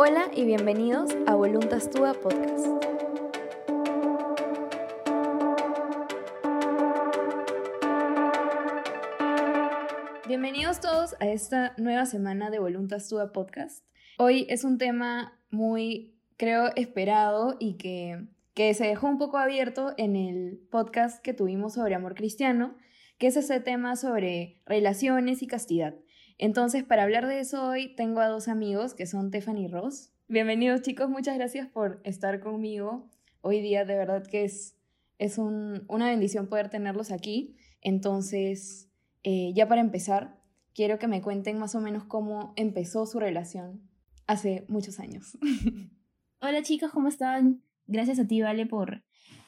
Hola y bienvenidos a Voluntas Tua Podcast. Bienvenidos todos a esta nueva semana de Voluntas Tua Podcast. Hoy es un tema muy, creo, esperado y que, que se dejó un poco abierto en el podcast que tuvimos sobre amor cristiano, que es ese tema sobre relaciones y castidad. Entonces, para hablar de eso hoy, tengo a dos amigos que son y Ross. Bienvenidos chicos, muchas gracias por estar conmigo hoy día. De verdad que es, es una bendición poder tenerlos aquí. Entonces, eh, ya para empezar, quiero que me cuenten más o menos cómo empezó su relación hace muchos años. Hola chicos, ¿cómo están? Gracias a ti, Vale, por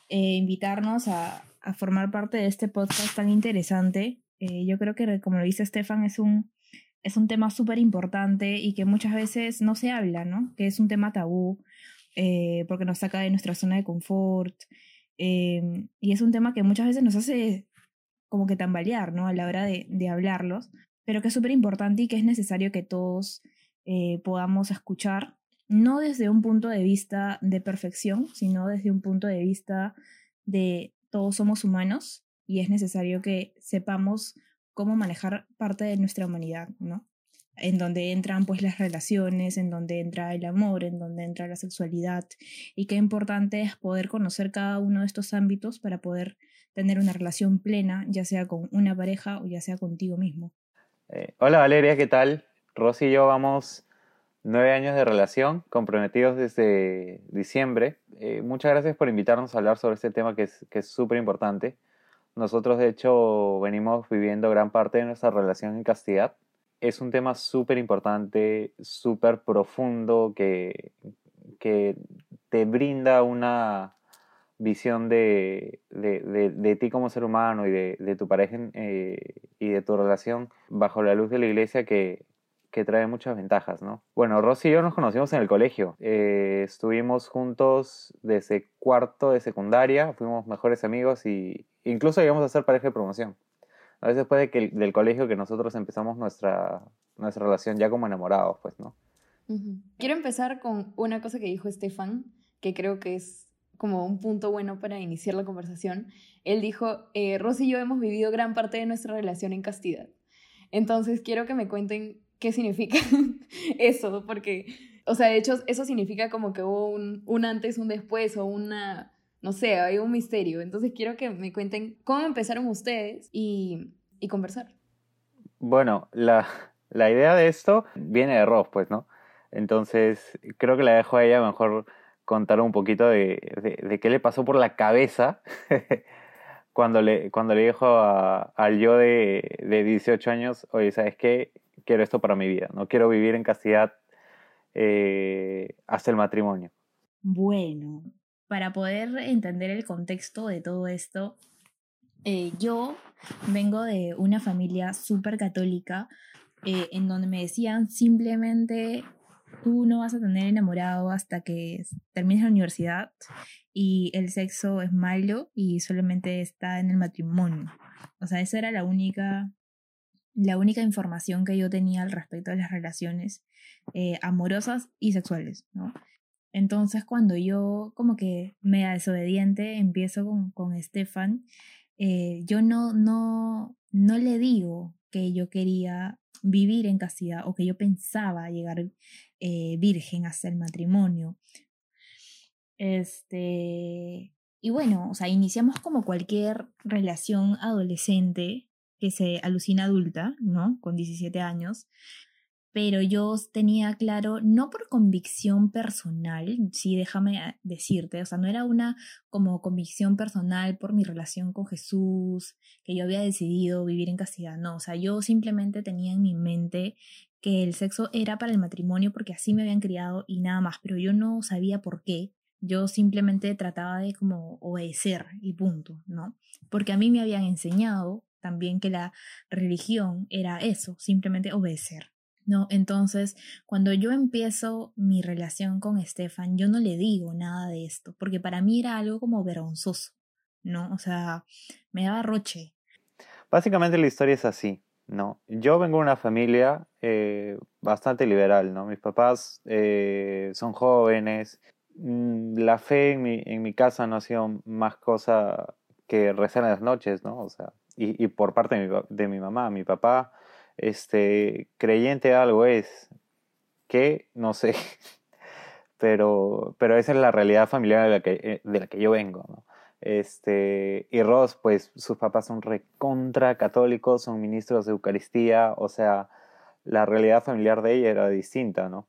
eh, invitarnos a, a, formar parte de este podcast tan interesante. Eh, yo creo que, como lo dice Estefan, es un, es un tema súper importante y que muchas veces no se habla, ¿no? Que es un tema tabú eh, porque nos saca de nuestra zona de confort em, y es un tema que muchas veces nos hace como que tambalear, ¿no? A la hora de, de hablarlos, pero que es súper importante y que es necesario que todos eh, podamos escuchar, no desde un punto de vista de perfección, sino desde un punto de vista de todos somos humanos y es necesario que sepamos cómo manejar parte de nuestra humanidad, ¿no? En donde entran pues las relaciones, en donde entra el amor, en donde entra la sexualidad y qué importante es poder conocer cada uno de estos ámbitos para poder tener una relación plena, ya sea con una pareja o ya sea contigo mismo. Eh, hola Valeria, ¿qué tal? Rosy y yo vamos nueve años de relación, comprometidos desde diciembre. Eh, muchas gracias por invitarnos a hablar sobre este tema que es súper importante. Nosotros, de hecho, venimos viviendo gran parte de nuestra relación en castidad. Es un tema súper importante, súper profundo, que, que te brinda una visión de, de, de, ti como ser humano y de, tu pareja eh, y de tu relación bajo la luz de la iglesia que, que trae muchas ventajas, ¿no? Bueno, Rosy y yo nos conocimos en el colegio. Eh, estuvimos juntos desde cuarto de secundaria, fuimos mejores amigos y incluso llegamos a ser pareja de promoción. A veces después de que, del colegio que nosotros empezamos nuestra, nuestra relación ya como enamorados, pues, ¿no? Quiero empezar con una cosa que dijo Estefan, que creo que es como un punto bueno para iniciar la conversación. Él dijo, eh, Rosy y yo hemos vivido gran parte de nuestra relación en castidad. Entonces quiero que me cuenten qué significa eso, porque, o sea, de hecho, eso significa como que hubo un, un antes, un después, o una, no sé, hay un misterio. Entonces quiero que me cuenten cómo empezaron ustedes y, y conversar. Bueno, la, la, idea de esto viene de Ross, pues, ¿no? Entonces, creo que la dejo a ella mejor contar un poquito de, de, qué le pasó por la cabeza cuando le, cuando le dijo al yo de, de 18 años, oye, ¿sabes qué? Quiero esto para mi vida, no quiero vivir en castidad eh, hasta el matrimonio. Bueno, para poder entender el contexto de todo esto, eh, yo vengo de una familia súper católica eh, en donde me decían simplemente tú no vas a tener enamorado hasta que termines la universidad y el sexo es malo y solamente está en el matrimonio. O sea, esa era la única la única información que yo tenía al respecto de las relaciones eh, amorosas y sexuales, ¿no? Entonces cuando yo como que me desobediente empiezo con, con Estefan, eh, yo no, no, no le digo que yo quería vivir en castidad o que yo pensaba llegar eh, virgen hasta el matrimonio. Este, y bueno, o sea, iniciamos como cualquier relación adolescente, que se alucina adulta, ¿no? Con 17 años. Pero yo tenía claro, no por convicción personal, sí, déjame decirte, o sea, no era una como convicción personal por mi relación con Jesús, que yo había decidido vivir en castidad, no, o sea, yo simplemente tenía en mi mente que el sexo era para el matrimonio porque así me habían criado y nada más, pero yo no sabía por qué, yo simplemente trataba de como obedecer y punto, ¿no? Porque a mí me habían enseñado también que la religión era eso, simplemente obedecer. ¿no? Entonces, cuando yo empiezo mi relación con Estefan, yo no le digo nada de esto, porque para mí era algo como vergonzoso, ¿no? O sea, me daba roche. Básicamente la historia es así. ¿no? Yo vengo de una familia eh, bastante liberal, ¿no? Mis papás eh, son jóvenes. Mm, la fe en mi, en mi casa no ha sido más cosa que rezar en las noches, ¿no? O sea, y, por parte de mi, de mi mamá, mi papá, este, creyente algo es, que no sé, pero, pero esa es la realidad familiar de la que, eh, de la que yo vengo. Este, y Ross, pues sus papás son recontra católicos, son ministros de Eucaristía, o sea, la realidad familiar de ella era distinta, ¿no?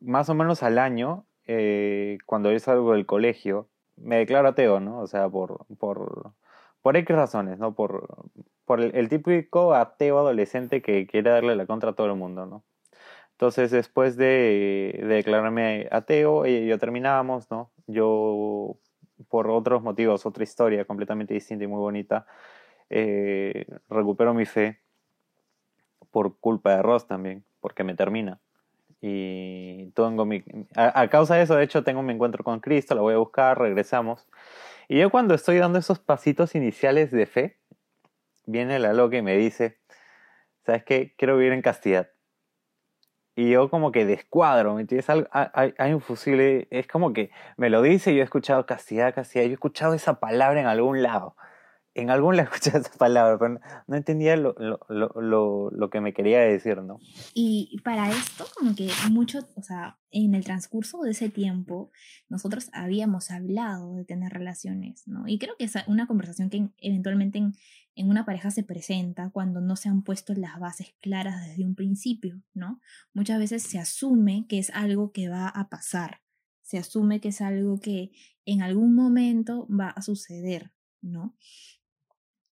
Más o menos al año, eh, cuando yo salgo del colegio, me declaro ateo, ¿no? O sea, por, por, por X razones, ¿no? Por, por el, el típico ateo adolescente que quiere darle la contra a todo el mundo, ¿no? Entonces, después de, de declararme ateo, ella y yo terminábamos, ¿no? Yo por otros motivos, otra historia completamente distinta y muy bonita, eh, recupero mi fe por culpa de Ross también, porque me termina. Y tengo mi, a, a, causa de eso, de hecho, tengo mi encuentro con Cristo, la voy a buscar, regresamos. Y yo cuando estoy dando esos pasitos iniciales de fe, viene la loca y me dice, ¿sabes qué? Quiero vivir en castidad. Y yo como que descuadro, ¿me entiendes? Hay, hay, un fusible, es como que me lo dice yo he escuchado castidad, castidad, yo he escuchado esa palabra en algún lado. En algún lado he escuchado esa palabra, pero no entendía lo, lo, lo, lo, que me quería decir, ¿no? Y para esto, como que mucho, o sea, en el transcurso de ese tiempo, nosotros habíamos hablado de tener relaciones, ¿no? Y creo que es una conversación que eventualmente en, en una pareja se presenta cuando no se han puesto las bases claras desde un principio, ¿no? Muchas veces se asume que es algo que va a pasar, se asume que es algo que en algún momento va a suceder, ¿no?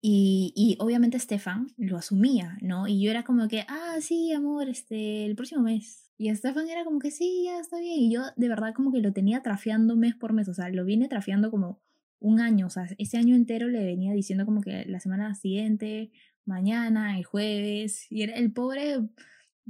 Y, y obviamente Stefan lo asumía, ¿no? Y yo era como que, ah, sí, amor, este, el próximo mes. Y Stefan era como que, sí, ya está bien. Y yo de verdad como que lo tenía trafiando mes por mes, o sea, lo vine trafiando como un año, o sea, ese año entero le venía diciendo como que la semana siguiente, mañana, el jueves, y era el pobre,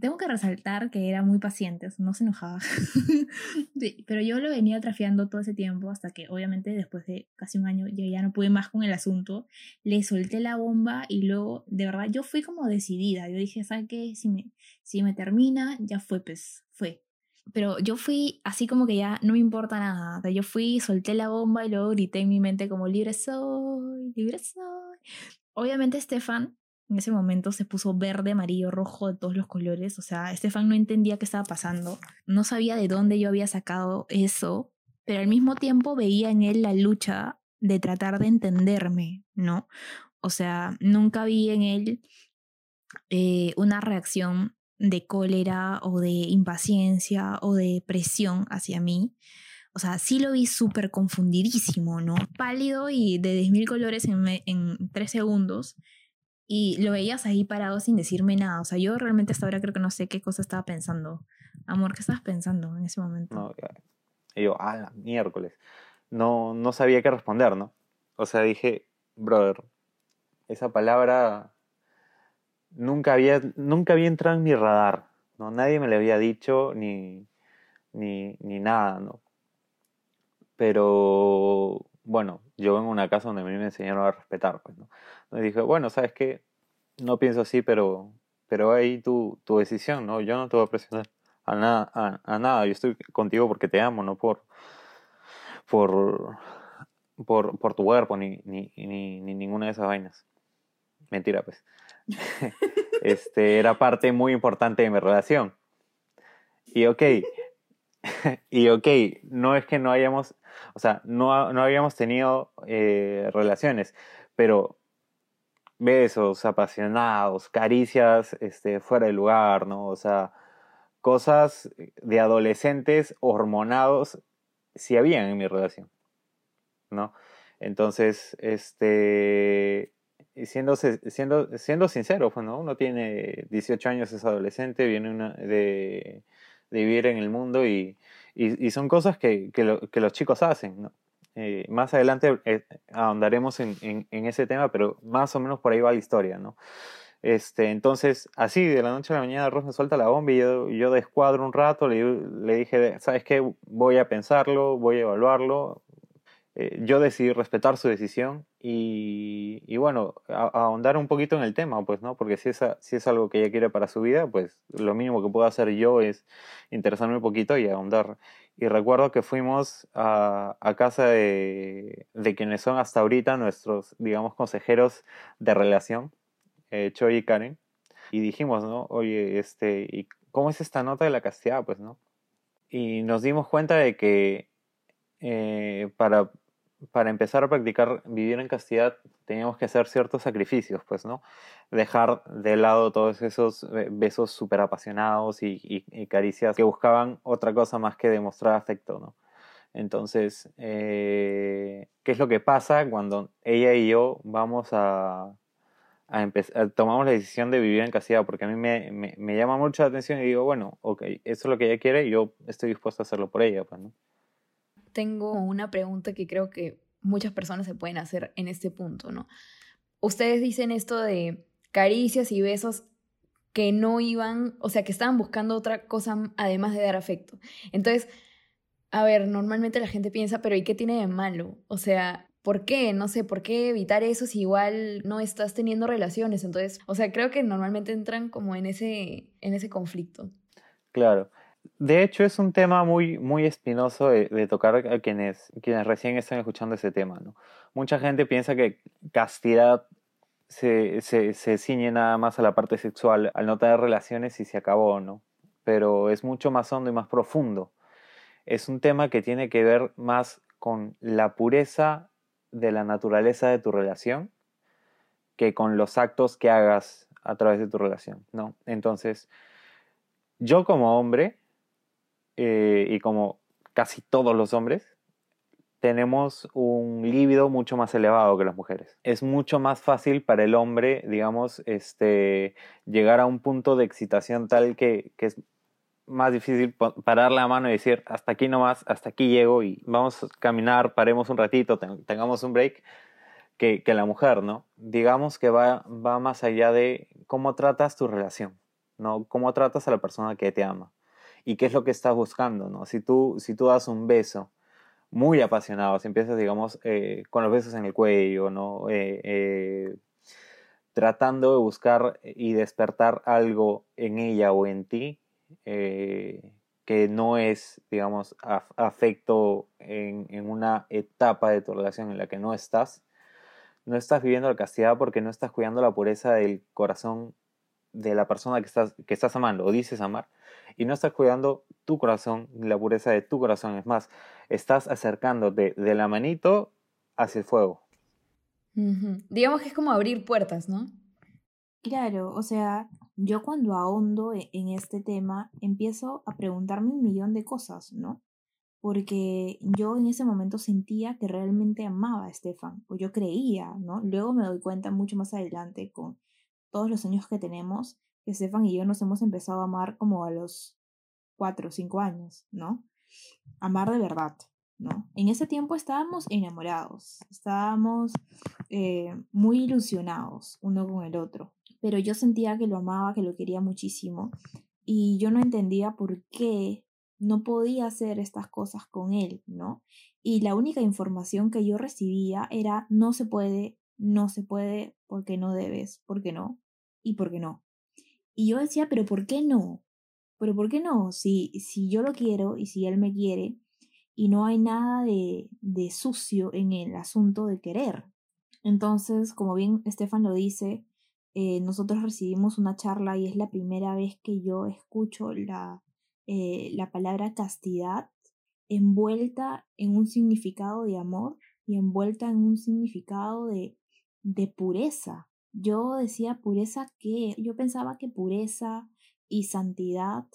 tengo que resaltar que era muy paciente, no se enojaba, sí, pero yo lo venía trafiando todo ese tiempo hasta que obviamente después de casi un año yo ya no pude más con el asunto, le solté la bomba y luego, de verdad, yo fui como decidida, yo dije, ¿sabes qué? Si me, si me termina, ya fue, pues, fue, pero yo fui así como que ya no me importa nada. O sea, yo fui, solté la bomba y luego grité en mi mente como libre soy, libre soy. Obviamente Estefan en ese momento se puso verde, amarillo, rojo, de todos los colores. O sea, Estefan no entendía qué estaba pasando. No sabía de dónde yo había sacado eso, pero al mismo tiempo veía en él la lucha de tratar de entenderme, ¿no? O sea, nunca vi en él eh, una reacción de cólera o de impaciencia o de presión hacia mí. O sea, sí lo vi súper confundidísimo, ¿no? Pálido y de 10.000 colores en, en tres segundos. Y lo veías ahí parado sin decirme nada. O sea, yo realmente hasta ahora creo que no sé qué cosa estaba pensando. Amor, ¿qué estabas pensando en ese momento? Y yo, ah, miércoles. No, no sabía qué responder, ¿no? O sea, dije, brother, esa palabra nunca había, nunca había entrado en mi radar, ¿no? Nadie me lo había dicho ni, ni, ni nada, ¿no? Pero, bueno, yo vengo a una casa donde a mí me enseñaron a respetar, pues, ¿no? Entonces dije, bueno, ¿sabes qué? No pienso así, pero, pero ahí tu, tu decisión, ¿no? Yo no te voy a presionar a nada, a, a nada, yo estoy contigo porque te amo, no por, por, por, por tu cuerpo, ni, ni, ni, ni ninguna de esas vainas. Mentira, pues. este, era parte muy importante de mi relación. Y ok, y ok, no es que no hayamos, o sea, no, no habíamos tenido eh, relaciones, pero besos apasionados, caricias este, fuera de lugar, ¿no? O sea, cosas de adolescentes hormonados sí habían en mi relación, ¿no? Entonces, este, siendo, siendo, siendo sincero, pues, ¿no? uno tiene 18 años, es adolescente, viene una, de, de, vivir en el mundo y, y, son cosas que, que, que, los chicos hacen. ¿no? Eh, más adelante eh, ahondaremos en, en, en, ese tema, pero más o menos por ahí va la historia. ¿no? Este, entonces, así, de la noche a la mañana, Ross me suelta la bomba y yo, yo descuadro un rato, le, le dije, ¿sabes qué? Voy a pensarlo, voy a evaluarlo. Eh, yo decidí respetar su decisión y, y bueno, ahondar un poquito en el tema, pues, ¿no? Porque si es, si es algo que ella quiere para su vida, pues lo mínimo que puedo hacer yo es interesarme un poquito y ahondar. Y recuerdo que fuimos a, a casa de, de quienes son hasta ahorita nuestros, digamos, consejeros de relación, eh, Choi y Karen, y dijimos, ¿no? Oye, este, ¿y cómo es esta nota de la castidad, pues, ¿no? Y nos dimos cuenta de que eh, para, para empezar a practicar vivir en castidad teníamos que hacer ciertos sacrificios, pues, ¿no? Dejar de lado todos esos eh, besos súper apasionados y, caricias que buscaban otra cosa más que demostrar afecto, ¿no? Entonces, eh, ¿qué es lo que pasa cuando ella y yo vamos a, a empezar, tomamos la decisión de vivir en castidad? Porque a mí me llama mucho la atención y digo, bueno, ok, eso es lo que ella quiere y yo estoy dispuesto a hacerlo por ella, pues, ¿no? Tengo una pregunta que creo que muchas personas se pueden hacer en este punto, ¿no? Ustedes dicen esto de caricias y besos que no iban, o sea, que estaban buscando otra cosa además de dar afecto. Entonces, a ver, normalmente la gente piensa, pero ¿y qué tiene de malo? O sea, ¿por qué? No sé, ¿por qué evitar eso si igual no estás teniendo relaciones? Entonces, o sea, creo que normalmente entran como en ese, en ese conflicto. Claro. De hecho, es un tema muy, muy espinoso de, tocar a quienes, quienes recién están escuchando ese tema, ¿no? Mucha gente piensa que castidad se, se, se ciñe nada más a la parte sexual, al no tener relaciones y se acabó, ¿no? Pero es mucho más hondo y más profundo. Es un tema que tiene que ver más con la pureza de la naturaleza de tu relación que con los actos que hagas a través de tu relación, ¿no? Entonces, yo como hombre, eh, y como casi todos los hombres, tenemos un líbido mucho más elevado que las mujeres. Es mucho más fácil para el hombre, digamos, este, llegar a un punto de excitación tal que, que es más difícil parar la mano y decir, hasta aquí nomás, hasta aquí llego y vamos a caminar, paremos un ratito, ten- tengamos un break, que, que la mujer, ¿no? Digamos que va, va más allá de cómo tratas tu relación, ¿no? Cómo tratas a la persona que te ama y qué es lo que estás buscando, ¿no? Si tú, si tú das un beso muy apasionado, si empiezas, digamos, eh, con los besos en el cuello, ¿no? Eh, eh, tratando de buscar y despertar algo en ella o en ti que no es, digamos, af- afecto en, en una etapa de tu relación en la que no estás, no estás viviendo la castidad porque no estás cuidando la pureza del corazón de la persona que estás, que estás amando o dices amar. Y no estás cuidando tu corazón, la pureza de tu corazón. Es más, estás acercándote de la manito hacia el fuego. Digamos que es como abrir puertas, ¿no? Claro, o sea, yo cuando ahondo e- en este tema empiezo a preguntarme un millón de cosas, ¿no? Porque yo en ese momento sentía que realmente amaba a Estefan, o yo creía, ¿no? Luego me doy cuenta mucho más adelante con todos los años que tenemos, que Estefan y yo nos hemos empezado a amar como a los cuatro o cinco años, ¿no? Amar de verdad, ¿no? En ese tiempo estábamos enamorados, estábamos eh, muy ilusionados uno con el otro, pero yo sentía que lo amaba, que lo quería muchísimo y yo no entendía por qué no podía hacer estas cosas con él, ¿no? Y la única información que yo recibía era no se puede, no se puede, porque no debes, porque no, y porque no. Y yo decía, pero ¿por qué no? Pero ¿por qué no? Si, si yo lo quiero y si él me quiere y no hay nada de, de sucio en el asunto de querer. Entonces, como bien Estefan lo dice, eh, nosotros recibimos una charla y es la primera vez que yo escucho la, eh, la palabra castidad envuelta en un significado de amor y envuelta en un significado de, de pureza. Yo decía pureza que, yo pensaba que pureza y santidad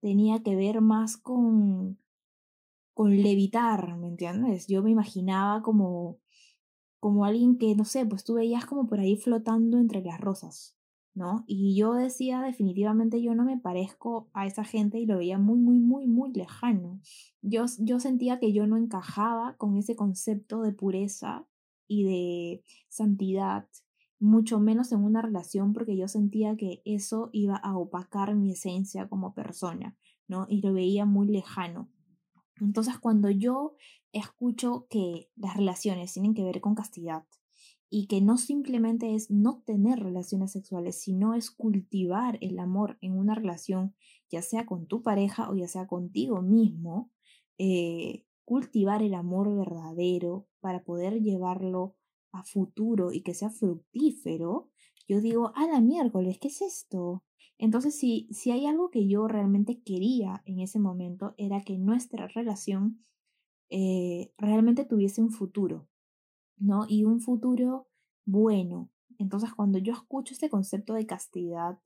tenía que ver más con, con levitar, ¿me entiendes? Yo me imaginaba como, como alguien que, no sé, pues tú veías como por ahí flotando entre las rosas, ¿no? Y yo decía, definitivamente yo no me parezco a esa gente y lo veía muy, muy, muy, muy lejano. Yo, yo sentía que yo no encajaba con ese concepto de pureza y de santidad, mucho menos en una relación porque yo sentía que eso iba a opacar mi esencia como persona, ¿no? Y lo veía muy lejano. Entonces, cuando yo escucho que las relaciones tienen que ver con castidad y que no simplemente es no tener relaciones sexuales, sino es cultivar el amor en una relación, ya sea con tu pareja o ya sea contigo mismo, eh, cultivar el amor verdadero para poder llevarlo a futuro y que sea fructífero, yo digo, a la miércoles, ¿qué es esto? Entonces, si, si hay algo que yo realmente quería en ese momento, era que nuestra relación eh, realmente tuviese un futuro, ¿no? Y un futuro bueno. Entonces, cuando yo escucho este concepto de castidad,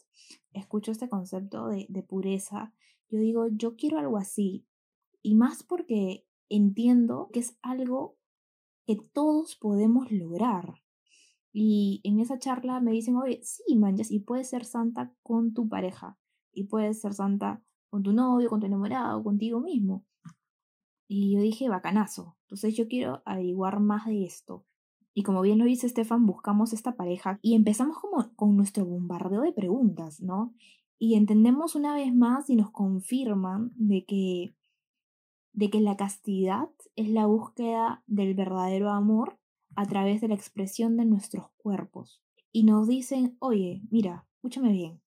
escucho este concepto de, de pureza, yo digo, yo quiero algo así. Y más porque entiendo que es algo que todos podemos lograr. Y en esa charla me dicen, oye, sí, manjas, y puedes ser santa con tu pareja, y puedes ser santa con tu novio, con tu enamorado, contigo mismo. Y yo dije, bacanazo. Entonces yo quiero averiguar más de esto. Y como bien lo dice Estefan, buscamos esta pareja y empezamos como con nuestro bombardeo de preguntas, ¿no? Y entendemos una vez más y nos confirman de que, de que la castidad es la búsqueda del verdadero amor a través de la expresión de nuestros cuerpos. Y nos dicen, oye, mira, escúchame bien,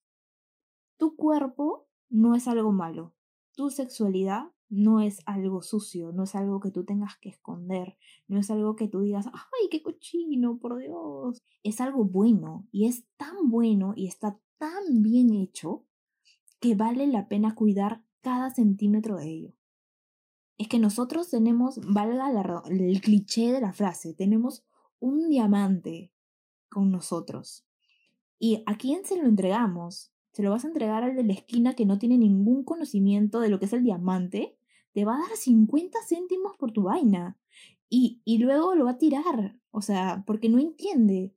tu cuerpo no es algo malo, tu sexualidad no es algo sucio, no es algo que tú tengas que esconder, no es algo que tú digas, ay, qué cochino, por Dios. Es algo bueno y es tan bueno y está tan bien hecho que vale la pena cuidar cada centímetro de ello. Es que nosotros tenemos, valga el cliché de la frase, tenemos un diamante con nosotros. ¿Y a quién se lo entregamos? ¿Se lo vas a entregar al de la esquina que no tiene ningún conocimiento de lo que es el diamante? te va a dar 50 céntimos por tu vaina. Y, y luego lo va a tirar, o sea, porque no entiende.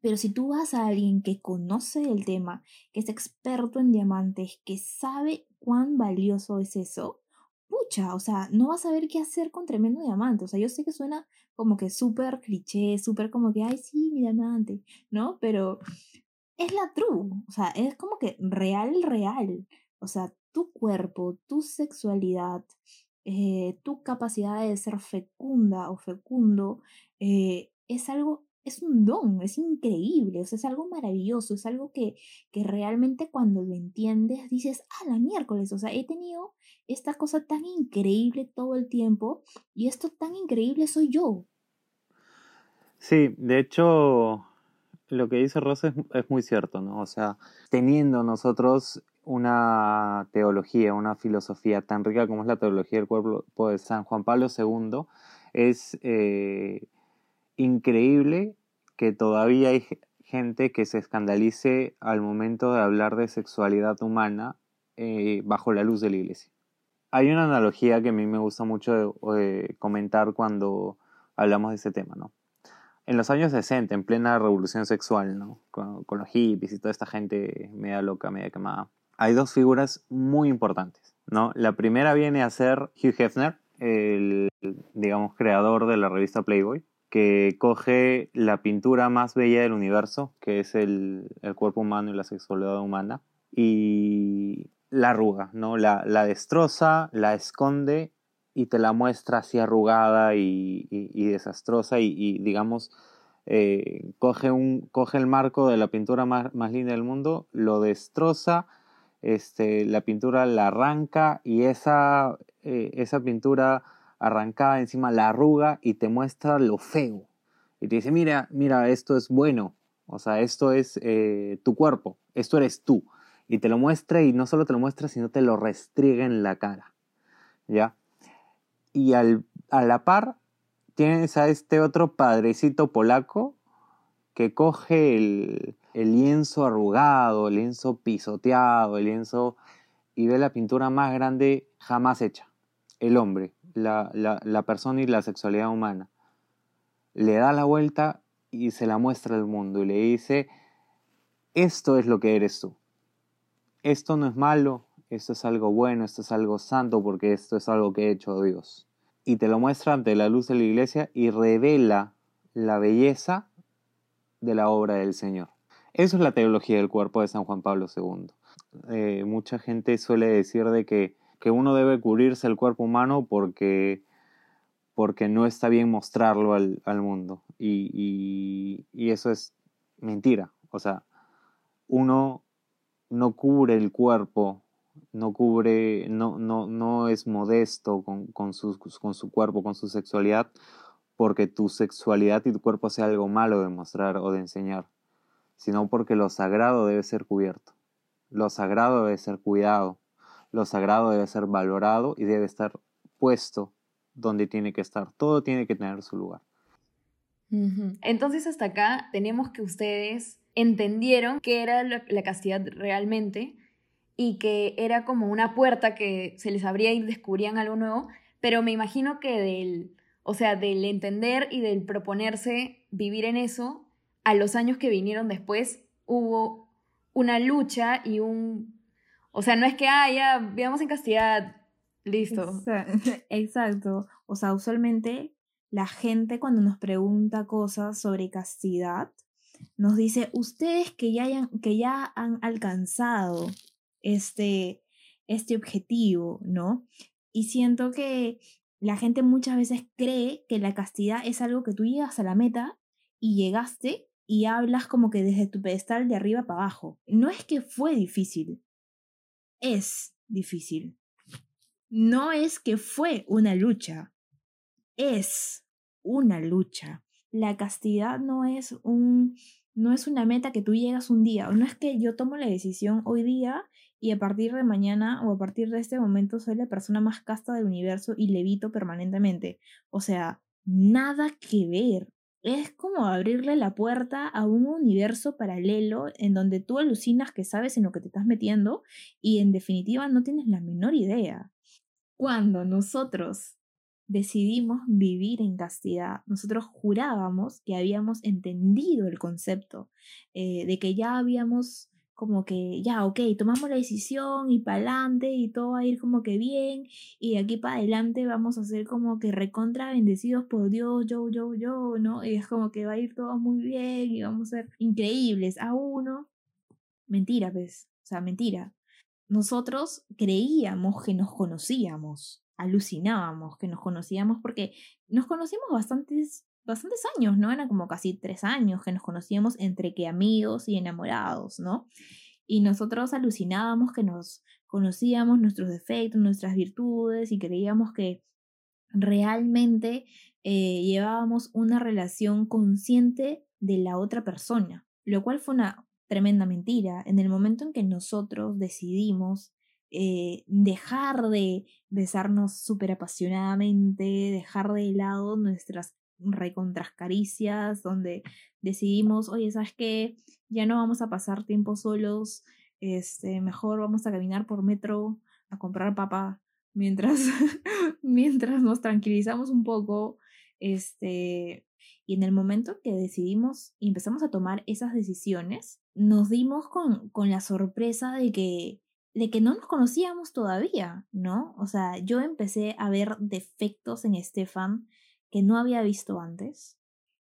Pero si tú vas a alguien que conoce el tema, que es experto en diamantes, que sabe cuán valioso es eso, pucha, o sea, no vas a saber qué hacer con tremendo diamante. O sea, yo sé que suena como que súper cliché, súper como que, ay, sí, mi diamante, ¿no? Pero es la true, o sea, es como que real, real. O sea, tu cuerpo, tu sexualidad, eh, tu capacidad de ser fecunda o fecundo, eh, es algo, es un don, es increíble, o sea, es algo maravilloso, es algo que, que realmente cuando lo entiendes dices, ah, la miércoles, o sea, he tenido esta cosa tan increíble todo el tiempo y esto tan increíble soy yo. Sí, de hecho, lo que dice Rosa es, muy cierto, ¿no? O sea, teniendo nosotros una teología, una filosofía tan rica como es la teología del cuerpo de San Juan Pablo II, es eh, increíble que todavía hay gente que se escandalice al momento de hablar de sexualidad humana eh, bajo la luz de la iglesia. Hay una analogía que a mí me gusta mucho comentar cuando hablamos de ese tema, ¿no? En los años 60, en plena revolución sexual, ¿no? Con, con los hippies y toda esta gente media loca, media quemada, hay dos figuras muy importantes, ¿no? La primera viene a ser Hugh Hefner, el, digamos, creador de la revista Playboy, que coge la pintura más bella del universo, que es el, cuerpo humano y la sexualidad humana, y la arruga, ¿no? La, la destroza, la esconde y te la muestra así arrugada y, desastrosa y, digamos, eh, coge, un, coge el marco de la pintura más, más linda del mundo, lo destroza, este, la pintura la arranca y esa, eh, esa pintura arrancada encima la arruga y te muestra lo feo. Y te dice, mira, mira, esto es bueno. O sea, esto es eh, tu cuerpo, esto eres tú. Y te lo muestra y no solo te lo muestra, sino te lo restriega en la cara. ¿Ya? Y al, a la par tienes a este otro padrecito polaco que coge el, el lienzo arrugado, el lienzo pisoteado, el lienzo y ve la pintura más grande jamás hecha, el hombre, la, la, persona y la sexualidad humana. Le da la vuelta y se la muestra al mundo y le dice, esto es lo que eres tú. Esto no es malo, esto es algo bueno, esto es algo santo porque esto es algo que ha hecho Dios. Y te lo muestra ante la luz de la iglesia y revela la belleza de la obra del Señor. Eso es la teología del cuerpo de San Juan Pablo II. Eh, mucha gente suele decir de que, que, uno debe cubrirse el cuerpo humano porque, porque no está bien mostrarlo al, al mundo. Y, y, eso es mentira. O sea, uno no cubre el cuerpo, no cubre, no, no, no es modesto con, con, con su cuerpo, con su sexualidad, porque tu sexualidad y tu cuerpo sea algo malo de mostrar o de enseñar, sino porque lo sagrado debe ser cubierto, lo sagrado debe ser cuidado, lo sagrado debe ser valorado y debe estar puesto donde tiene que estar, todo tiene que tener su lugar. Entonces hasta acá tenemos que ustedes entendieron qué era la castidad realmente y que era como una puerta que se les abría y descubrían algo nuevo, pero me imagino que del, o sea, del entender y del proponerse vivir en eso, a los años que vinieron después hubo una lucha y un, o sea, no es que, ah, ya, vivamos en castidad, listo. Exacto, o sea, usualmente la gente cuando nos pregunta cosas sobre castidad, nos dice, ustedes que ya, hayan, que ya han alcanzado este, este objetivo, ¿no? Y siento que la gente muchas veces cree que la castidad es algo que tú llegas a la meta y llegaste y hablas como que desde tu pedestal de arriba para abajo. No es que fue difícil, es difícil. No es que fue una lucha, es una lucha. La castidad no es un no es una meta que tú llegas un día, no es que yo tomo la decisión hoy día y a partir de mañana o a partir de este momento soy la persona más casta del universo y levito permanentemente. O sea, nada que ver. Es como abrirle la puerta a un universo paralelo en donde tú alucinas que sabes en lo que te estás metiendo y en definitiva no tienes la menor idea. Cuando nosotros decidimos vivir en castidad, nosotros jurábamos que habíamos entendido el concepto, eh, de que ya habíamos como que ya, ok, tomamos la decisión y para adelante y todo va a ir como que bien y de aquí para adelante vamos a ser como que recontra bendecidos por Dios, yo, yo, yo, ¿no? Y es como que va a ir todo muy bien y vamos a ser increíbles a uno. Mentira, pues, o sea, mentira. Nosotros creíamos que nos conocíamos, alucinábamos que nos conocíamos porque nos conocíamos bastantes bastantes años, ¿no? Eran como casi tres años que nos conocíamos entre que amigos y enamorados, ¿no? Y nosotros alucinábamos que nos conocíamos nuestros defectos, nuestras virtudes y creíamos que realmente eh, llevábamos una relación consciente de la otra persona, lo cual fue una tremenda mentira. En el momento en que nosotros decidimos eh, dejar de besarnos súper apasionadamente, dejar de lado nuestras recontras caricias, donde decidimos, oye, ¿sabes qué? Ya no vamos a pasar tiempo solos, este, mejor vamos a caminar por metro a comprar papa mientras, mientras nos tranquilizamos un poco, este, y en el momento que decidimos y empezamos a tomar esas decisiones, nos dimos con, con la sorpresa de que, de que no nos conocíamos todavía, ¿no? O sea, yo empecé a ver defectos en Estefan que no había visto antes,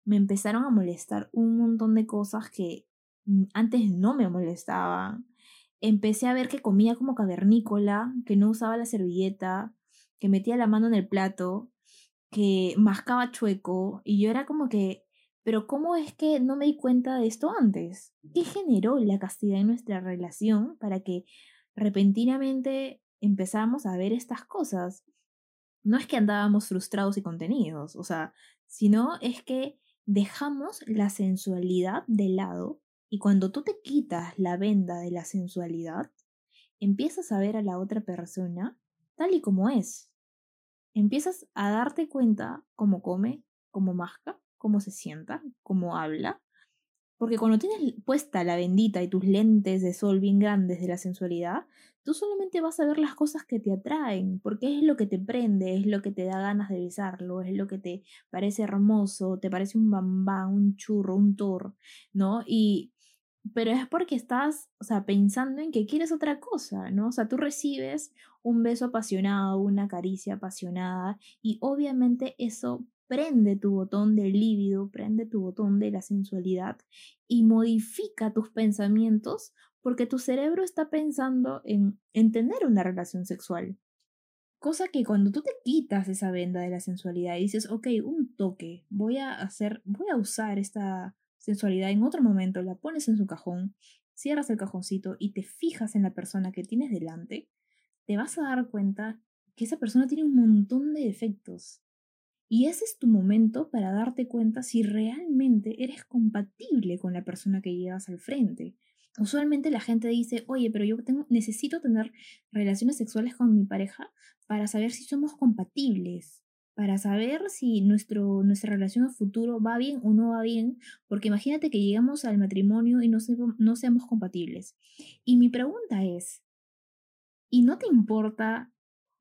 me empezaron a molestar un montón de cosas que antes no me molestaban. Empecé a ver que comía como cavernícola, que no usaba la servilleta, que metía la mano en el plato, que mascaba chueco, y yo era como que, pero ¿cómo es que no me di cuenta de esto antes? ¿Qué generó la castidad en nuestra relación para que repentinamente empezamos a ver estas cosas? No es que andábamos frustrados y contenidos, o sea, sino es que dejamos la sensualidad de lado y cuando tú te quitas la venda de la sensualidad, empiezas a ver a la otra persona tal y como es. Empiezas a darte cuenta cómo come, cómo masca, cómo se sienta, cómo habla. Porque cuando tienes puesta la bendita y tus lentes de sol bien grandes de la sensualidad, tú solamente vas a ver las cosas que te atraen, porque es lo que te prende, es lo que te da ganas de besarlo, es lo que te parece hermoso, te parece un bambán, un churro, un tor, ¿no? Y pero es porque estás, o sea, pensando en que quieres otra cosa, ¿no? O sea, tú recibes un beso apasionado, una caricia apasionada y obviamente eso prende tu botón del líbido, prende tu botón de la sensualidad y modifica tus pensamientos porque tu cerebro está pensando en, en tener una relación sexual. Cosa que cuando tú te quitas esa venda de la sensualidad y dices, ok, un toque, voy a hacer, voy a usar esta sensualidad en otro momento, la pones en su cajón, cierras el cajoncito y te fijas en la persona que tienes delante, te vas a dar cuenta que esa persona tiene un montón de defectos. Y ese es tu momento para darte cuenta si realmente eres compatible con la persona que llevas al frente. Usualmente la gente dice, oye, pero yo tengo, necesito tener relaciones sexuales con mi pareja para saber si somos compatibles, para saber si nuestro, nuestra relación a futuro va bien o no va bien, porque imagínate que llegamos al matrimonio y no, no seamos compatibles. Y mi pregunta es, ¿y no te importa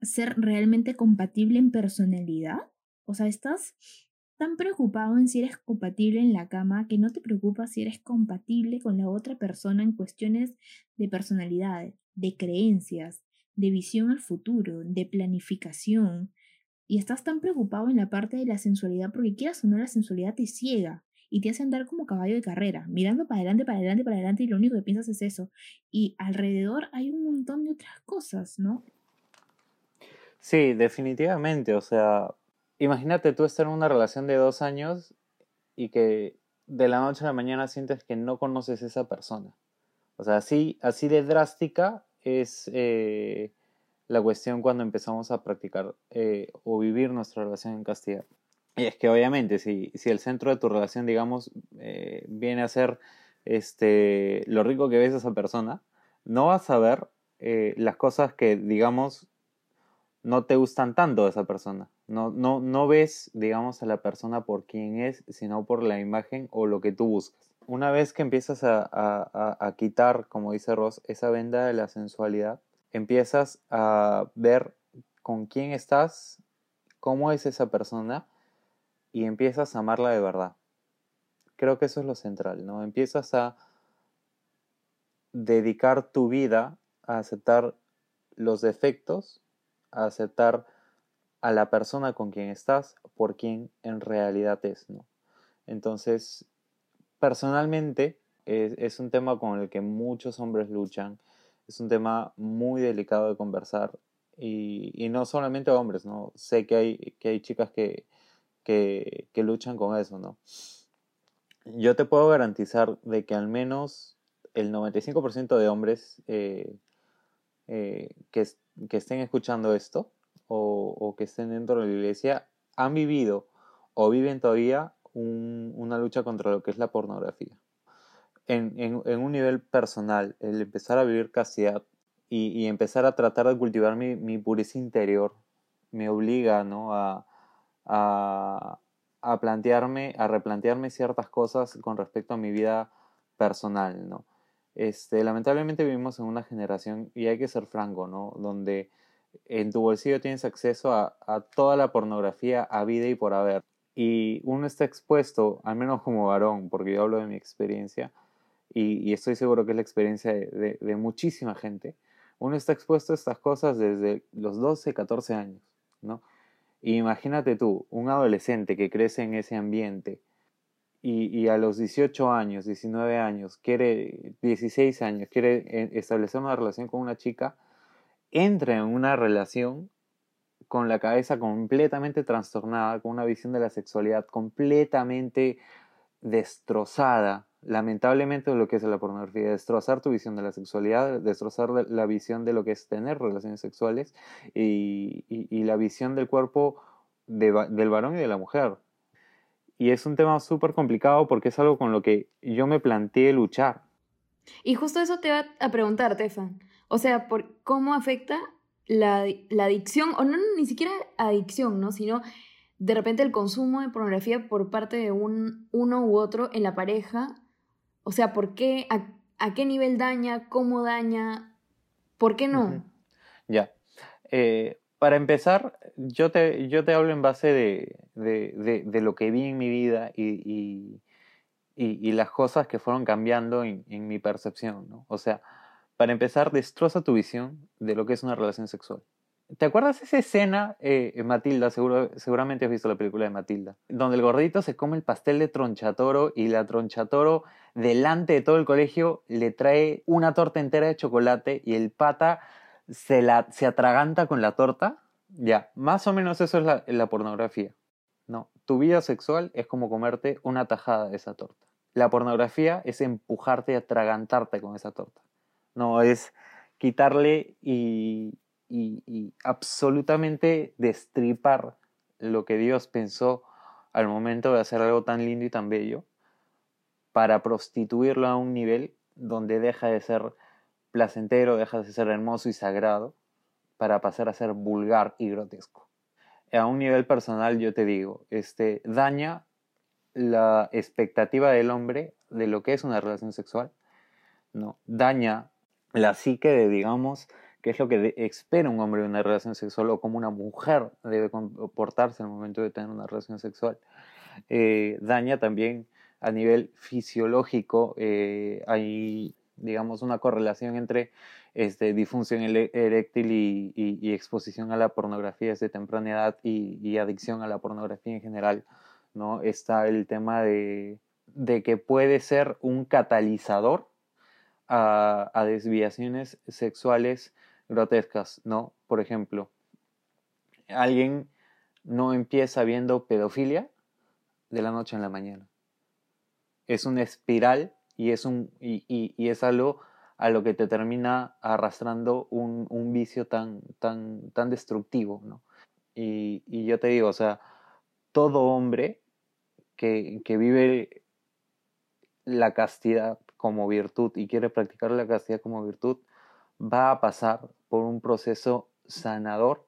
ser realmente compatible en personalidad? O sea, estás tan preocupado en si eres compatible en la cama que no te preocupa si eres compatible con la otra persona en cuestiones de personalidad, de creencias, de visión al futuro, de planificación. Y estás tan preocupado en la parte de la sensualidad porque quieras o no la sensualidad te ciega y te hace andar como caballo de carrera, mirando para adelante, para adelante, para adelante y lo único que piensas es eso. Y alrededor hay un montón de otras cosas, ¿no? Sí, definitivamente. O sea, imagínate tú estar en una relación de dos años y que de la noche a la mañana sientes que no conoces a esa persona. O sea, así, así de drástica es eh, la cuestión cuando empezamos a practicar eh, o vivir nuestra relación en castidad. Y es que obviamente si, si el centro de tu relación, digamos, eh, viene a ser este, lo rico que ves a esa persona, no vas a ver las cosas que, digamos, no te gustan tanto de esa persona. No, no, no ves, digamos, a la persona por quien es, sino por la imagen o lo que tú buscas. Una vez que empiezas a, a, quitar, como dice Ross, esa venda de la sensualidad, empiezas a ver con quién estás, cómo es esa persona y empiezas a amarla de verdad. Creo que eso es lo central, ¿no? Empiezas a dedicar tu vida a aceptar los defectos a aceptar a la persona con quien estás por quien en realidad es, ¿no? Entonces, personalmente es, un tema con el que muchos hombres luchan, es un tema muy delicado de conversar y, no solamente hombres, ¿no? Sé que hay, que hay chicas que, que, luchan con eso, ¿no? Yo te puedo garantizar de que al menos el 95% de hombres eh, eh, que, que estén escuchando esto o, que estén dentro de la iglesia han vivido o viven todavía una lucha contra lo que es la pornografía. En, un nivel personal, el empezar a vivir castidad y, empezar a tratar de cultivar mi, pureza interior me obliga ¿no? a, a, plantearme, a replantearme ciertas cosas con respecto a mi vida personal, ¿no? Este, lamentablemente vivimos en una generación, y hay que ser franco, ¿no? Donde en tu bolsillo tienes acceso a, toda la pornografía a vida y por haber. Y uno está expuesto, al menos como varón, porque yo hablo de mi experiencia, y, estoy seguro que es la experiencia de, muchísima gente, uno está expuesto a estas cosas desde los 12, 14 años, ¿no? Y imagínate tú, un adolescente que crece en ese ambiente, y, a los 18 años, 19 años, quiere, 16 años, quiere eh, establecer una relación con una chica, entra en una relación con la cabeza completamente trastornada, con una visión de la sexualidad completamente destrozada, lamentablemente lo que es la pornografía, destrozar tu visión de la sexualidad, destrozar la visión de lo que es tener relaciones sexuales y, la visión del cuerpo del varón y de la mujer y es un tema súper complicado porque es algo con lo que yo me planteé luchar. Y justo eso te va a preguntar, Tefan. O sea, por cómo afecta la, la, adicción, o no ni siquiera adicción, ¿no? Sino de repente el consumo de pornografía por parte de un, uno u otro en la pareja. O sea, ¿por qué? ¿A, qué nivel daña? ¿Cómo daña? ¿Por qué no? Ya. Eh, para empezar, yo te, yo te hablo en base de, de, de, lo que vi en mi vida y, y, y, las cosas que fueron cambiando en, en, mi percepción, ¿no? O sea, para empezar, destroza tu visión de lo que es una relación sexual. ¿Te acuerdas esa escena, eh, Matilda? Seguramente has visto la película de Matilda, donde el gordito se come el pastel de tronchatoro y la tronchatoro delante de todo el colegio le trae una torta entera de chocolate y el pata se, la, se atraganta con la torta Ya, más o menos eso es la, la pornografía. No, tu vida sexual es como comerte una tajada de esa torta. La pornografía es empujarte y atragantarte con esa torta. No, es quitarle y, y, absolutamente destripar lo que Dios pensó al momento de hacer algo tan lindo y tan bello para prostituirlo a un nivel donde deja de ser placentero, deja de ser hermoso y sagrado para pasar a ser vulgar y grotesco. A un nivel personal yo te digo, este daña la expectativa del hombre de lo que es una relación sexual, no, daña la psique de, digamos, qué es lo que espera un hombre de una relación sexual o como una mujer debe comportarse en el momento de tener una relación sexual. Eh, daña también a nivel fisiológico, eh, hay, digamos, una correlación entre este, disfunción eréctil y, y, exposición a la pornografía desde temprana edad y, y, adicción a la pornografía en general, ¿no? Está el tema de, de que puede ser un catalizador a, a, desviaciones sexuales grotescas, ¿no? Por ejemplo, alguien no empieza viendo pedofilia de la noche en la mañana. Es una espiral y es, un, y, y es algo a lo que te termina arrastrando un, un vicio tan, tan, tan destructivo, ¿no? Y, y, yo te digo, o sea, todo hombre que, que vive la castidad como virtud y quiere practicar la castidad como virtud, va a pasar por un proceso sanador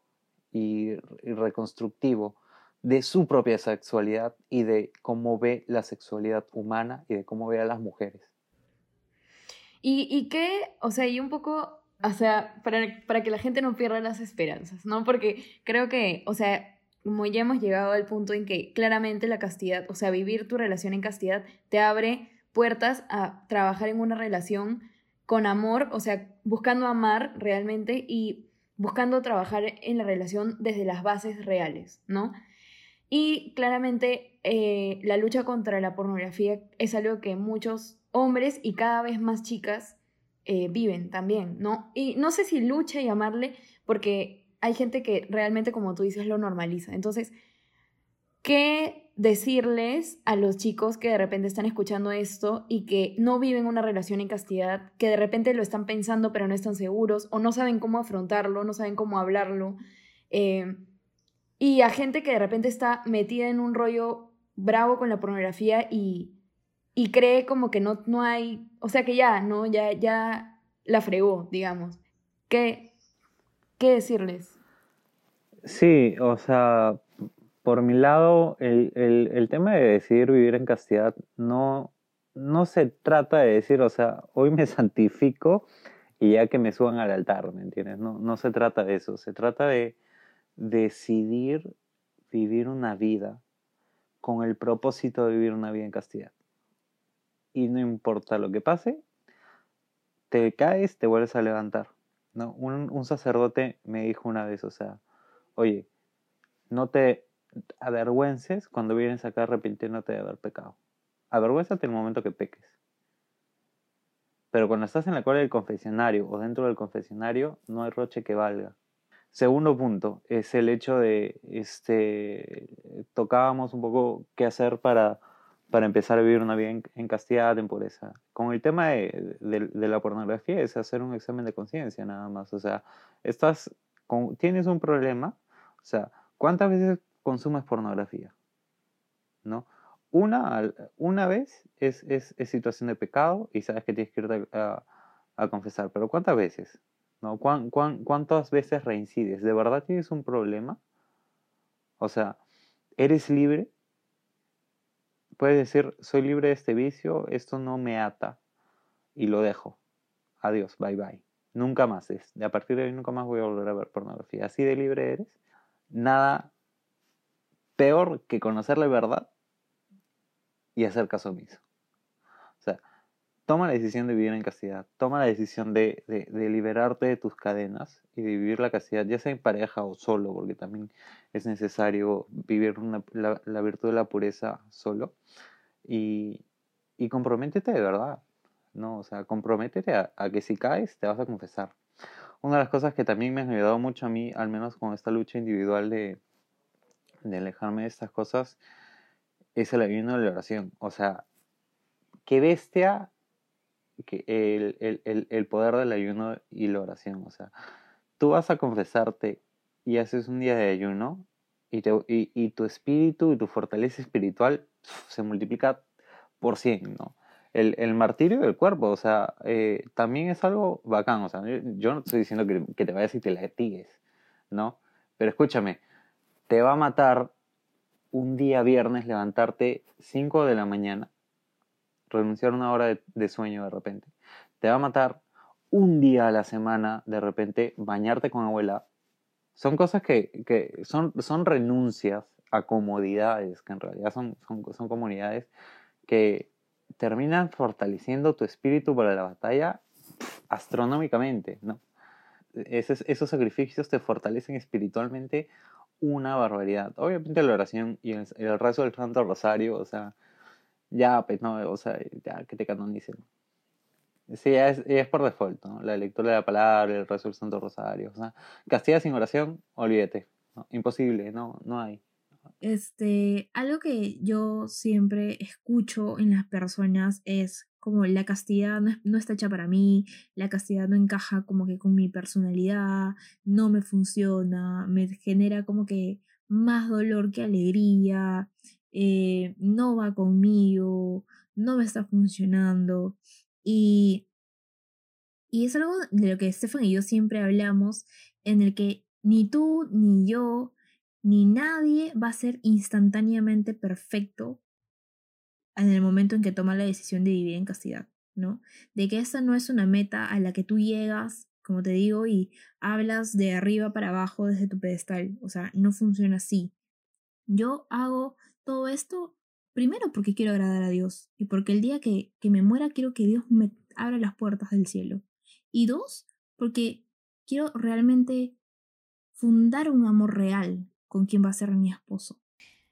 y, reconstructivo de su propia sexualidad y de cómo ve la sexualidad humana y de cómo ve a las mujeres. Y, y qué, o sea, y un poco, o sea, para, para que la gente no pierda las esperanzas, ¿no? Porque creo que, o sea, como ya hemos llegado al punto en que claramente la castidad, o sea, vivir tu relación en castidad te abre puertas a trabajar en una relación con amor, o sea, buscando amar realmente y buscando trabajar en la relación desde las bases reales, ¿no? Y claramente eh, la lucha contra la pornografía es algo que muchos hombres y cada vez más chicas eh, viven también, ¿no? Y no sé si lucha llamarle, porque hay gente que realmente, como tú dices, lo normaliza. Entonces, ¿qué decirles a los chicos que de repente están escuchando esto y que no viven una relación en castidad, que de repente lo están pensando pero no están seguros o no saben cómo afrontarlo, no saben cómo hablarlo? Eh, y a gente que de repente está metida en un rollo bravo con la pornografía y y cree como que no, no hay, o sea que ya, ¿no? Ya, ya la fregó, digamos. ¿Qué, qué decirles? Sí, o sea, por mi lado, el, tema de decidir vivir en castidad no, se trata de decir, o sea, hoy me santifico y ya que me suban al altar, ¿me entiendes? No, se trata de eso, se trata de decidir vivir una vida con el propósito de vivir una vida en castidad y no importa lo que pase, te caes, te vuelves a levantar. un, sacerdote me dijo una vez, o sea, oye, no te avergüences cuando vienes acá arrepintiéndote de haber pecado. Avergüénzate el momento que peques. Pero cuando estás en la cola del confesionario o dentro del confesionario, no hay roche que valga. Segundo punto es el hecho de, este, tocábamos un poco qué hacer para para empezar a vivir una vida en, en castidad, en pureza. Con el tema de, de, de, la pornografía es hacer un examen de conciencia nada más. O sea, estás con, tienes un problema, o sea, ¿cuántas veces consumes pornografía? ¿No? Una, una vez es, es, situación de pecado y sabes que tienes que irte a, a confesar, pero ¿cuántas veces? ¿No? ¿Cuán, cuán, ¿Cuántas veces reincides? ¿De verdad tienes un problema? O sea, ¿eres libre? puedes decir, soy libre de este vicio, esto no me ata y lo dejo. Adiós, bye bye. Nunca más es. A partir de hoy nunca más voy a volver a ver pornografía. Así de libre eres. Nada peor que conocer la verdad y hacer caso omiso. O sea, toma la decisión de vivir en castidad. Toma la decisión de, de, liberarte de tus cadenas y de vivir la castidad, ya sea en pareja o solo, porque también es necesario vivir una, la, la, virtud de la pureza solo. Y, y comprométete de verdad, ¿no? O sea, comprométete a, a, que si caes te vas a confesar. una de las cosas que también me ha ayudado mucho a mí, al menos con esta lucha individual de, de alejarme de estas cosas, es el ayuno de la oración. O sea, qué bestia que el, el, el, el poder del ayuno y la oración. O sea, tú vas a confesarte y haces un día de ayuno y, te, y, y tu espíritu y tu fortaleza espiritual se multiplica por 100, ¿no? El, el martirio del cuerpo, o sea, eh, también es algo bacán, o sea, yo no estoy diciendo que, que te vayas y te latigues, ¿no? Pero escúchame, te va a matar un día viernes levantarte 5 de la mañana, renunciar una hora de, sueño de repente. Te va a matar un día a la semana de repente bañarte con abuela. Son cosas que, que son, son renuncias a comodidades, que en realidad son, son, son comunidades que terminan fortaleciendo tu espíritu para la batalla astronómicamente, ¿no? Esos, esos sacrificios te fortalecen espiritualmente una barbaridad. Obviamente la oración y el, el rezo del Santo Rosario, o sea, ya, pues no, o sea, ya que te canonicen. Sí, ya es, ya es por default, ¿no? La lectura de la palabra, el rezo del Santo Rosario. O sea, castilla sin oración, olvídate. ¿no? Imposible, no, no hay. Este, algo que yo siempre escucho en las personas es como la castidad no, es, no, está hecha para mí, la castidad no encaja como que con mi personalidad, no me funciona, me genera como que más dolor que alegría, eh, no va conmigo, no me está funcionando. Y, y es algo de lo que Stefan y yo siempre hablamos, en el que ni tú ni yo ni nadie va a ser instantáneamente perfecto en el momento en que toma la decisión de vivir en castidad, ¿no? De que esa no es una meta a la que tú llegas, como te digo, y hablas de arriba para abajo desde tu pedestal. O sea, no funciona así. Yo hago todo esto primero porque quiero agradar a Dios y porque el día que, que me muera quiero que Dios me abra las puertas del cielo. Y dos, porque quiero realmente fundar un amor real con quien va a ser mi esposo.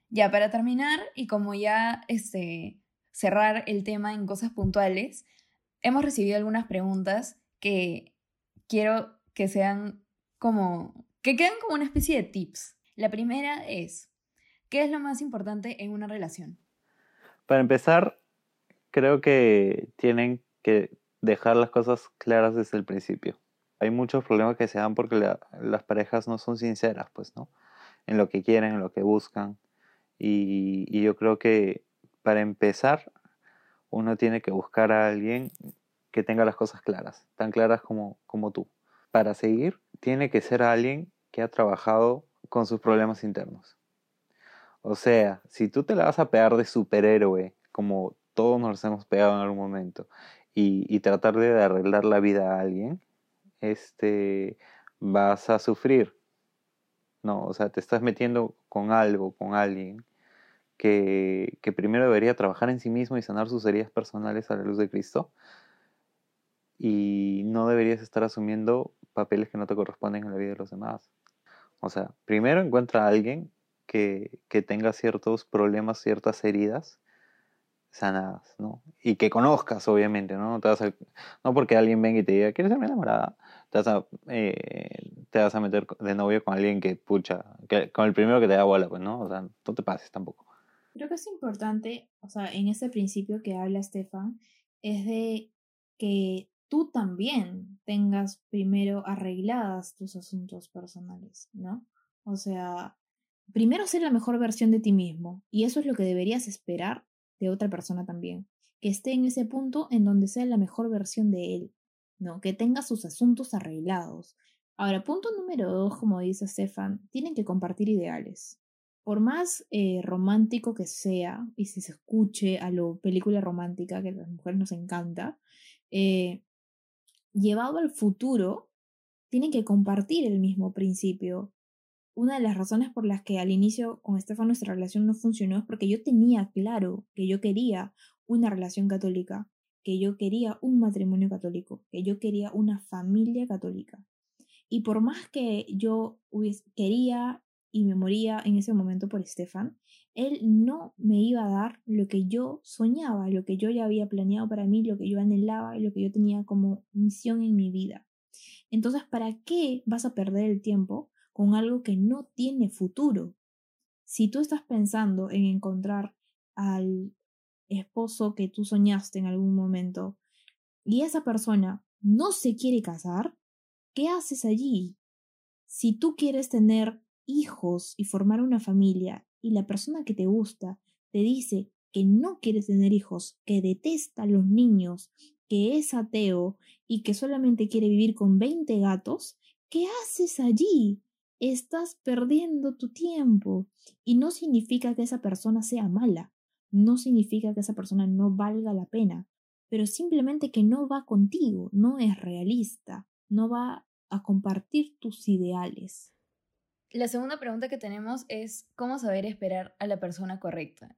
Ya, para terminar, y como ya este, cerrar el tema en cosas puntuales, hemos recibido algunas preguntas que quiero que sean como, que queden como una especie de tips. La primera es, ¿qué es lo más importante en una relación? Para empezar, creo que tienen que dejar las cosas claras desde el principio. Hay muchos problemas que se dan porque la, las parejas no son sinceras, pues, ¿no? En lo que quieren, en lo que buscan. Y, yo creo que para empezar, uno tiene que buscar a alguien que tenga las cosas claras, tan claras como, como tú. Para seguir, tiene que ser alguien que ha trabajado con sus problemas internos. O sea, si tú te la vas a pegar de superhéroe, como todos nos hemos pegado en algún momento, y, y tratar de arreglar la vida a alguien, este, vas a sufrir. No, o sea, te estás metiendo con algo, con alguien que, que primero debería trabajar en sí mismo y sanar sus heridas personales a la luz de Cristo. Y no deberías estar asumiendo papeles que no te corresponden en la vida de los demás. O sea, primero encuentra a alguien que, que tenga ciertos problemas, ciertas heridas sanadas, ¿no? Y que conozcas, obviamente, ¿no? No, no porque alguien venga y te diga, ¿quieres ser mi enamorada? Te vas, a, eh, te vas a meter de novio con alguien que, pucha, que, con el primero que te da bola, pues, ¿no? O sea, no te pases tampoco. Creo que es importante, o sea, en ese principio que habla Stefan, es de que tú también tengas primero arregladas tus asuntos personales, ¿no? O sea, primero ser la mejor versión de ti mismo, y eso es lo que deberías esperar de otra persona también, que esté en ese punto en donde sea la mejor versión de él, ¿no? Que tenga sus asuntos arreglados. Ahora, punto número dos, como dice Stefan, tienen que compartir ideales. Por más eh, romántico que sea, y si se escuche a lo película romántica que a las mujeres nos encanta, eh, llevado al futuro, tienen que compartir el mismo principio, una de las razones por las que al inicio con Estefan nuestra relación no funcionó es porque yo tenía claro que yo quería una relación católica, que yo quería un matrimonio católico, que yo quería una familia católica. Y por más que yo quería y me moría en ese momento por Estefan, él no me iba a dar lo que yo soñaba, lo que yo ya había planeado para mí, lo que yo anhelaba y lo que yo tenía como misión en mi vida. Entonces, ¿para qué vas a perder el tiempo con algo que no tiene futuro? Si tú estás pensando en encontrar al esposo que tú soñaste en algún momento y esa persona no se quiere casar, ¿qué haces allí? Si tú quieres tener hijos y formar una familia y la persona que te gusta te dice que no quiere tener hijos, que detesta a los niños, que es ateo y que solamente quiere vivir con 20 gatos, ¿qué haces allí? Estás perdiendo tu tiempo. Y no significa que esa persona sea mala, no significa que esa persona no valga la pena, pero simplemente que no va contigo, no es realista, no va a compartir tus ideales. La segunda pregunta que tenemos es cómo saber esperar a la persona correcta.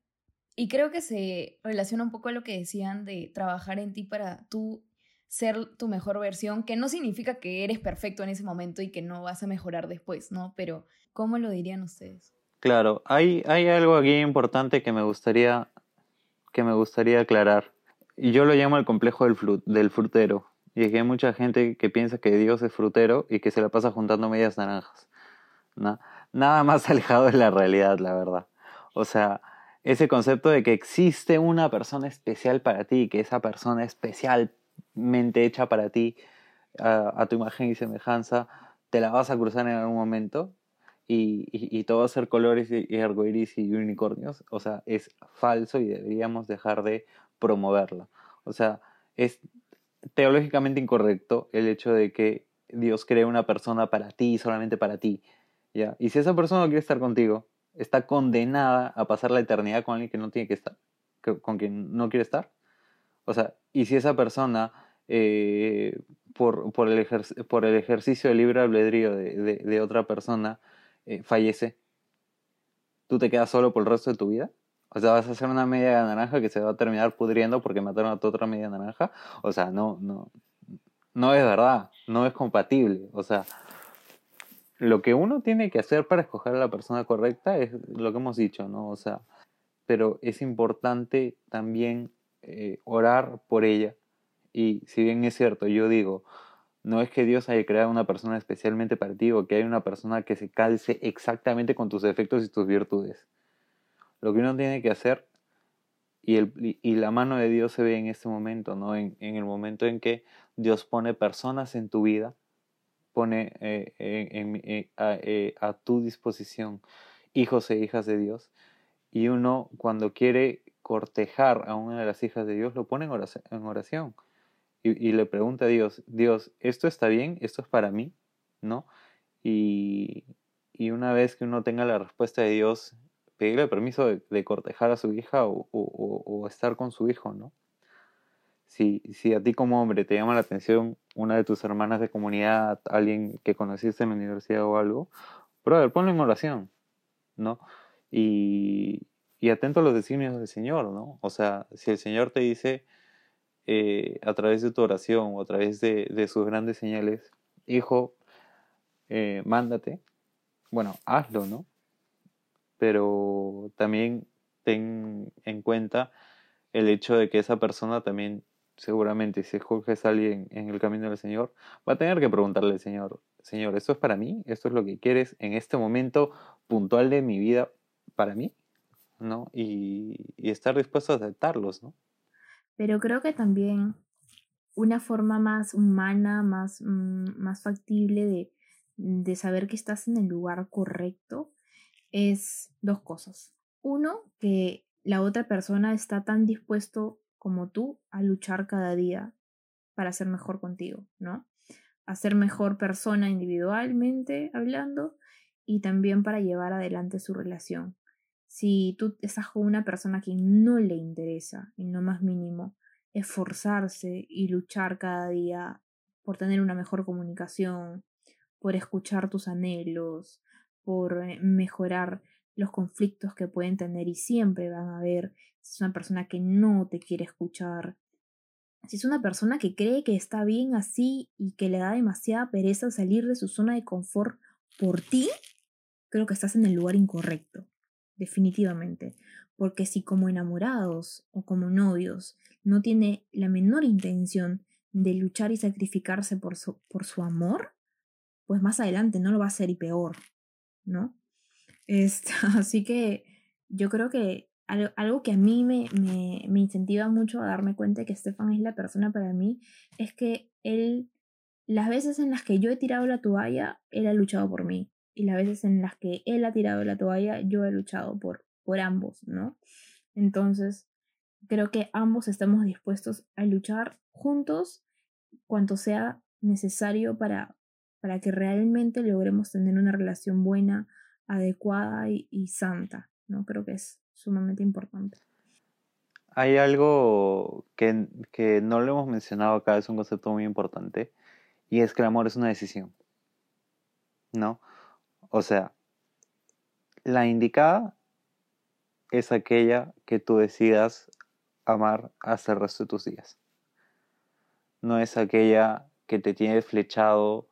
Y creo que se relaciona un poco a lo que decían de trabajar en ti para tú ser tu mejor versión, que no significa que eres perfecto en ese momento y que no vas a mejorar después, ¿no? Pero, ¿cómo lo dirían ustedes? Claro, hay, hay algo aquí importante que me gustaría, que me gustaría aclarar. Yo lo llamo el complejo del, del frutero. Y es que hay mucha gente que piensa que Dios es frutero y que se la pasa juntando medias naranjas. Nada más alejado de la realidad, la verdad. O sea, ese concepto de que existe una persona especial para ti, que esa persona especial mente hecha para ti, a, tu imagen y semejanza, te la vas a cruzar en algún momento y, y, todo va a ser colores y, y arcoiris y unicornios. O sea, es falso y deberíamos dejar de promoverlo. O sea, es teológicamente incorrecto el hecho de que Dios cree una persona para ti, solamente para ti. ¿ya? Y si esa persona no quiere estar contigo, está condenada a pasar la eternidad con alguien que no tiene que estar, con quien no quiere estar. O sea, y si esa persona, eh, por, por, el por, el ejercicio de libre albedrío de, de, otra persona, eh, fallece, ¿tú te quedas solo por el resto de tu vida? O sea, vas a hacer una media naranja que se va a terminar pudriendo porque mataron a tu otra media naranja. O sea, no, no, no es verdad, no es compatible. O sea, lo que uno tiene que hacer para escoger a la persona correcta es lo que hemos dicho, ¿no? O sea, pero es importante también eh, orar por ella. Y si bien es cierto, yo digo, no es que Dios haya creado una persona especialmente para ti o que hay una persona que se calce exactamente con tus defectos y tus virtudes. Lo que uno tiene que hacer, y, el, y la mano de Dios se ve en este momento, ¿no? En, en el momento en que Dios pone personas en tu vida, pone eh, en, a, a tu disposición hijos e hijas de Dios, y uno cuando quiere cortejar a una de las hijas de Dios, lo pone en oración, Y, le pregunta a Dios, Dios, ¿esto está bien? ¿Esto es para mí? ¿No? Y, una vez que uno tenga la respuesta de Dios, pedirle permiso de, cortejar a su hija o, estar con su hijo, ¿no? Si, si a ti como hombre te llama la atención una de tus hermanas de comunidad, alguien que conociste en la universidad o algo, brother, ponlo en oración, ¿no? Y, y atento a los designios del Señor, ¿no? O sea, si el Señor te dice eh, a través de tu oración o a través de, sus grandes señales, hijo, eh, mándate, bueno, hazlo, ¿no? Pero también ten en cuenta el hecho de que esa persona también, seguramente, si escoges a alguien en el camino del Señor, va a tener que preguntarle al Señor, Señor, ¿esto es para mí? ¿Esto es lo que quieres en este momento puntual de mi vida para mí? ¿no? Y, estar dispuesto a aceptarlos, ¿no? Pero creo que también una forma más humana, más, mm, más factible de, de saber que estás en el lugar correcto es dos cosas. Uno, que la otra persona está tan dispuesto como tú a luchar cada día para ser mejor contigo, ¿no? A ser mejor persona individualmente hablando y también para llevar adelante su relación. Si tú estás con una persona que no le interesa, en lo más mínimo, esforzarse y luchar cada día por tener una mejor comunicación, por escuchar tus anhelos, por eh, mejorar los conflictos que pueden tener y siempre van a haber, si es una persona que no te quiere escuchar, si es una persona que cree que está bien así y que le da demasiada pereza salir de su zona de confort por ti, creo que estás en el lugar incorrecto definitivamente, porque si como enamorados o como novios no tiene la menor intención de luchar y sacrificarse por su, por su amor, pues más adelante no lo va a hacer y peor, ¿no? Así que yo creo que algo, que a mí me, me, me, incentiva mucho a darme cuenta de que Stefan es la persona para mí es que él, las veces en las que yo he tirado la toalla, él ha luchado por mí. Y las veces en las que él ha tirado la toalla, yo he luchado por, por ambos, ¿no? Entonces, creo que ambos estamos dispuestos a luchar juntos cuanto sea necesario para, para que realmente logremos tener una relación buena, adecuada y, y santa, ¿no? Creo que es sumamente importante. Hay algo que, que no lo hemos mencionado acá, es un concepto muy importante, y es que el amor es una decisión, ¿no? O sea, la indicada es aquella que tú decidas amar hasta el resto de tus días. No es aquella que te tiene flechado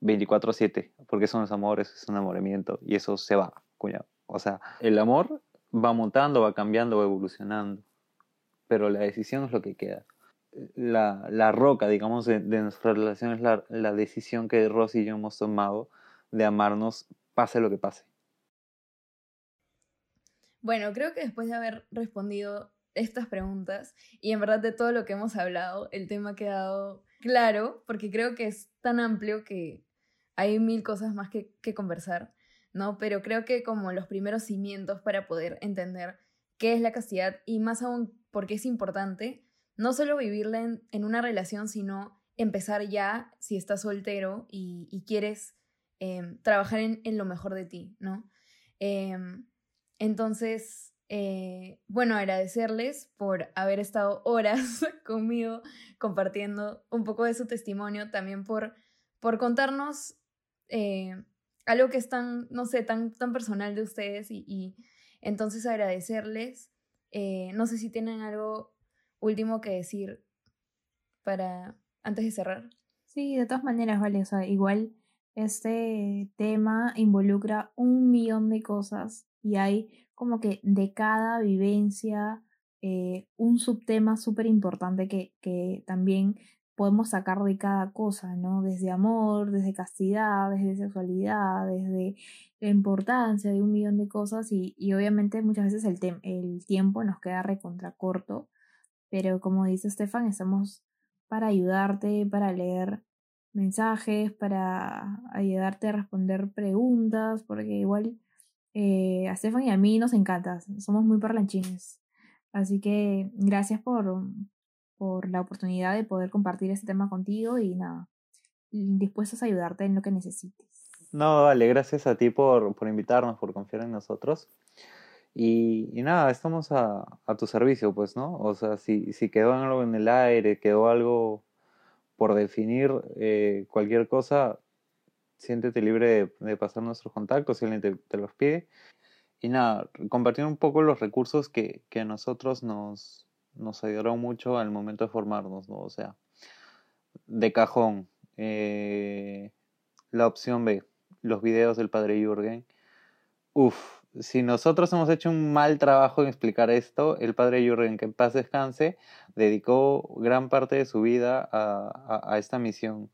24/7, porque eso no es amor, eso enamoramiento y eso se va, cuñado. O sea, el amor va mutando, va cambiando, va evolucionando, pero la decisión es lo que queda. La, la roca, digamos, de, nuestra relación es la, la decisión que Rosy y yo hemos tomado de amarnos, pase lo que pase. Bueno, creo que después de haber respondido estas preguntas y en verdad de todo lo que hemos hablado, el tema ha quedado claro porque creo que es tan amplio que hay mil cosas más que, que conversar, ¿no? Pero creo que como los primeros cimientos para poder entender qué es la castidad y más aún por qué es importante, no solo vivirla en, una relación, sino empezar ya si estás soltero y, quieres em, trabajar en, en, lo mejor de ti, ¿no? Em, entonces, eh, bueno, agradecerles por haber estado horas conmigo compartiendo un poco de su testimonio, también por, por contarnos eh, algo que es tan, no sé, tan, tan personal de ustedes y, entonces agradecerles. Eh, no sé si tienen algo último que decir para antes de cerrar. Sí, de todas maneras, vale, o sea, igual este tema involucra un millón de cosas y hay como que de cada vivencia eh, un subtema súper importante que, que también podemos sacar de cada cosa, ¿no? Desde amor, desde castidad, desde sexualidad, desde la importancia de un millón de cosas y, y obviamente muchas veces el, el tiempo nos queda recontra corto, pero como dice Estefan, estamos para ayudarte, para leer mensajes, para ayudarte a responder preguntas, porque igual eh, a Stefan y a mí nos encanta, somos muy parlanchines. Así que gracias por, por la oportunidad de poder compartir este tema contigo y nada, dispuestos a ayudarte en lo que necesites. No, vale, gracias a ti por, por invitarnos, por confiar en nosotros. Y, y nada, estamos a, a, tu servicio, pues, ¿no? O sea, si, si quedó algo en el aire, quedó algo por definir, eh, cualquier cosa, siéntete libre de, pasar nuestros contactos si alguien te, los pide. Y nada, compartir un poco los recursos que, que a nosotros nos, nos ayudaron mucho al momento de formarnos, ¿no? O sea, de cajón, eh, la opción B, los videos del padre Jürgen. Uf, si nosotros hemos hecho un mal trabajo en explicar esto, el padre Jürgen, que en paz descanse, dedicó gran parte de su vida a, esta misión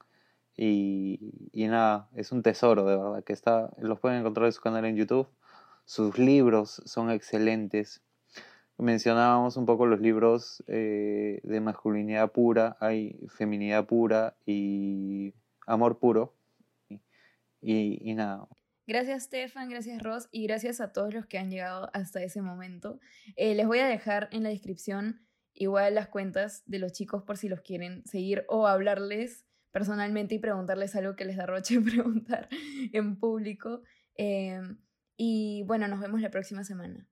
y, y, nada, es un tesoro de verdad, que está, los pueden encontrar en su canal en YouTube. Sus libros son excelentes. Mencionábamos un poco los libros eh, de masculinidad pura, hay feminidad pura y amor puro. Y, y, nada. Gracias Stefan, gracias Ross y gracias a todos los que han llegado hasta ese momento. Eh, les voy a dejar en la descripción igual las cuentas de los chicos por si los quieren seguir o hablarles personalmente y preguntarles algo que les da roche preguntar en público. Em, y bueno, nos vemos la próxima semana.